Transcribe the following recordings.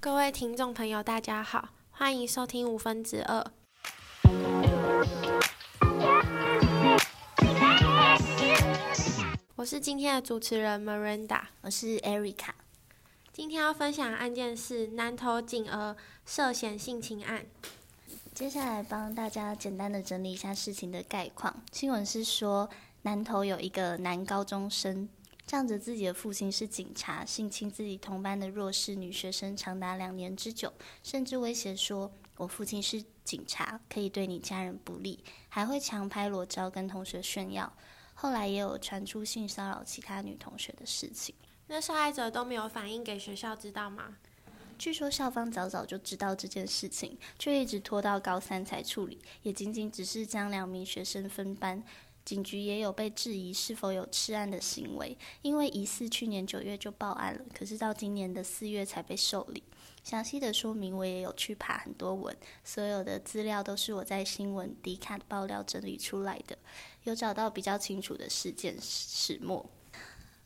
各位听众朋友，大家好，欢迎收听五分之二。我是今天的主持人 Miranda，我是 Erica。今天要分享的案件是南投锦儿涉嫌性侵案。接下来帮大家简单的整理一下事情的概况。新闻是说，南投有一个男高中生。仗着自己的父亲是警察，性侵自己同班的弱势女学生长达两年之久，甚至威胁说：“我父亲是警察，可以对你家人不利。”还会强拍裸照跟同学炫耀。后来也有传出性骚扰其他女同学的事情。那受害者都没有反映给学校知道吗？据说校方早早就知道这件事情，却一直拖到高三才处理，也仅仅只是将两名学生分班。警局也有被质疑是否有吃案的行为，因为疑似去年九月就报案了，可是到今年的四月才被受理。详细的说明我也有去爬很多文，所有的资料都是我在新闻迪卡爆料整理出来的，有找到比较清楚的事件始末。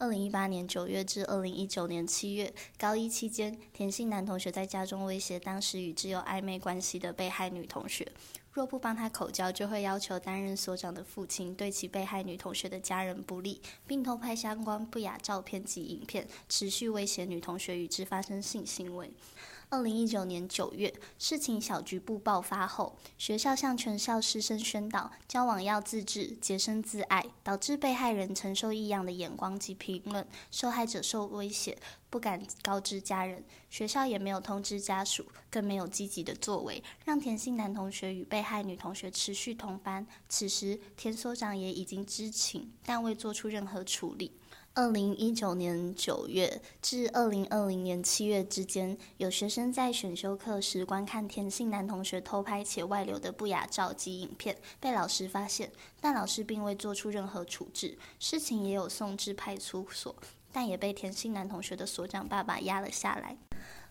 二零一八年九月至二零一九年七月，高一期间，田姓男同学在家中威胁当时与之有暧昧关系的被害女同学。若不帮他口交，就会要求担任所长的父亲对其被害女同学的家人不利，并偷拍相关不雅照片及影片，持续威胁女同学与之发生性行为。二零一九年九月，事情小局部爆发后，学校向全校师生宣导交往要自制、洁身自爱，导致被害人承受异样的眼光及评论，受害者受威胁，不敢告知家人，学校也没有通知家属，更没有积极的作为，让田姓男同学与被害女同学持续同班。此时，田所长也已经知情，但未做出任何处理。二零一九年九月至二零二零年七月之间，有学生在选修课时观看田姓男同学偷拍且外流的不雅照及影片，被老师发现，但老师并未做出任何处置。事情也有送至派出所，但也被田姓男同学的所长爸爸压了下来。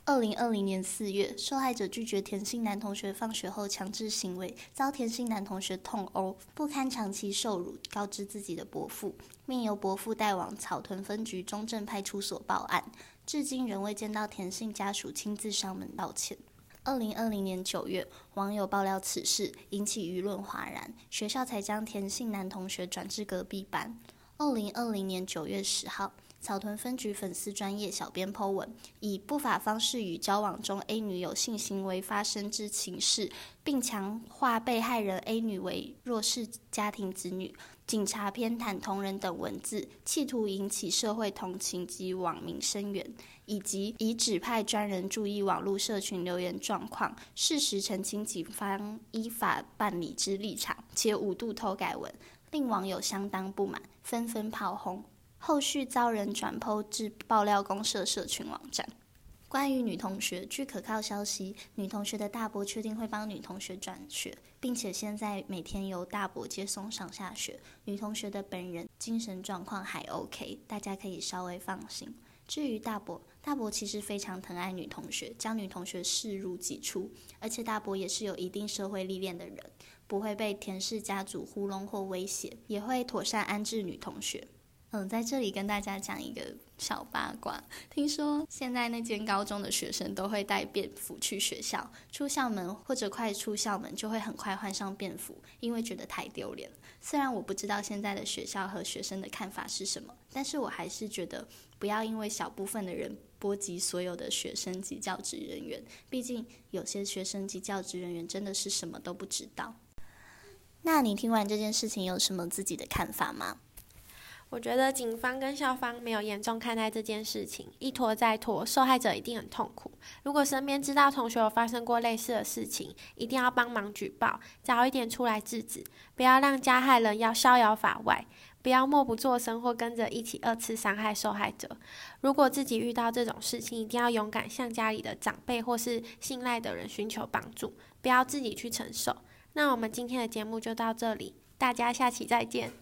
二零二零年四月，受害者拒绝田姓男同学放学后强制行为，遭田姓男同学痛殴，不堪长期受辱，告知自己的伯父，并由伯父带往草屯分局中正派出所报案。至今仍未见到田姓家属亲自上门道歉。二零二零年九月，网友爆料此事，引起舆论哗然，学校才将田姓男同学转至隔壁班。二零二零年九月十号。草屯分局粉丝专业小编 Po 文，以不法方式与交往中 A 女有性行为发生之情事，并强化被害人 A 女为弱势家庭子女、警察偏袒同仁等文字，企图引起社会同情及网民声援，以及以指派专人注意网络社群留言状况，事实澄清警方依法办理之立场，且五度偷改文，令网友相当不满，纷纷炮轰。后续遭人转剖至爆料公社社群网站。关于女同学，据可靠消息，女同学的大伯确定会帮女同学转学，并且现在每天由大伯接送上下学。女同学的本人精神状况还 OK，大家可以稍微放心。至于大伯，大伯其实非常疼爱女同学，将女同学视如己出，而且大伯也是有一定社会历练的人，不会被田氏家族糊弄或威胁，也会妥善安置女同学。嗯，在这里跟大家讲一个小八卦。听说现在那间高中的学生都会带便服去学校，出校门或者快出校门就会很快换上便服，因为觉得太丢脸。虽然我不知道现在的学校和学生的看法是什么，但是我还是觉得不要因为小部分的人波及所有的学生及教职人员。毕竟有些学生及教职人员真的是什么都不知道。那你听完这件事情有什么自己的看法吗？我觉得警方跟校方没有严重看待这件事情，一拖再拖，受害者一定很痛苦。如果身边知道同学有发生过类似的事情，一定要帮忙举报，早一点出来制止，不要让加害人要逍遥法外，不要默不作声或跟着一起二次伤害受害者。如果自己遇到这种事情，一定要勇敢向家里的长辈或是信赖的人寻求帮助，不要自己去承受。那我们今天的节目就到这里，大家下期再见。